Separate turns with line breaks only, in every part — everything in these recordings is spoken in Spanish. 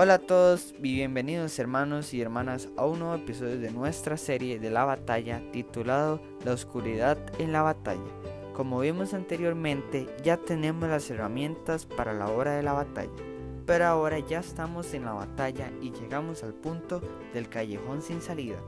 Hola a todos y bienvenidos hermanos y hermanas a un nuevo episodio de nuestra serie de la batalla titulado La oscuridad en la batalla. Como vimos anteriormente, ya tenemos las herramientas para la hora de la batalla, pero ahora ya estamos en la batalla y llegamos al punto del callejón sin salida,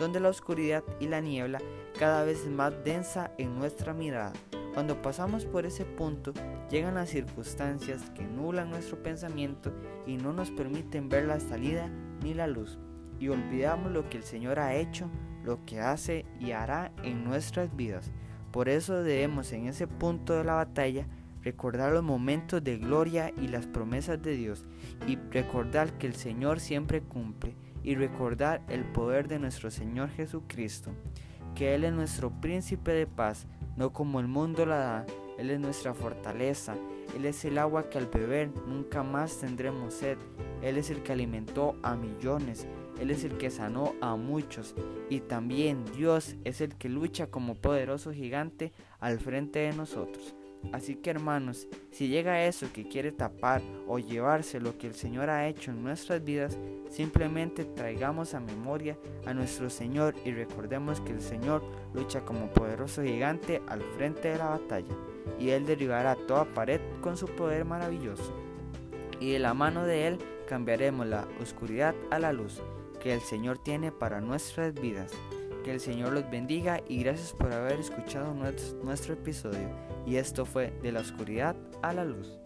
donde la oscuridad y la niebla cada vez más densa en nuestra mirada. Cuando pasamos por ese punto, llegan las circunstancias que nublan nuestro pensamiento y no nos permiten ver la salida ni la luz. Y olvidamos lo que el Señor ha hecho, lo que hace y hará en nuestras vidas. Por eso debemos en ese punto de la batalla recordar los momentos de gloria y las promesas de Dios y recordar que el Señor siempre cumple y recordar el poder de nuestro Señor Jesucristo, que Él es nuestro príncipe de paz, no como el mundo la da. Él es nuestra fortaleza. Él es el agua que al beber nunca más tendremos sed. Él es el que alimentó a millones. Él es el que sanó a muchos. Y también Dios es el que lucha como poderoso gigante al frente de nosotros. Así que hermanos, si llega eso que quiere tapar o llevarse lo que el Señor ha hecho en nuestras vidas, simplemente traigamos a memoria a nuestro Señor y recordemos que el Señor lucha como poderoso gigante al frente de la batalla y Él derribará toda pared con su poder maravilloso. Y de la mano de Él cambiaremos la oscuridad a la luz que el Señor tiene para nuestras vidas. Que el Señor los bendiga y gracias por haber escuchado nuestro, episodio. Y esto fue de la oscuridad a la luz.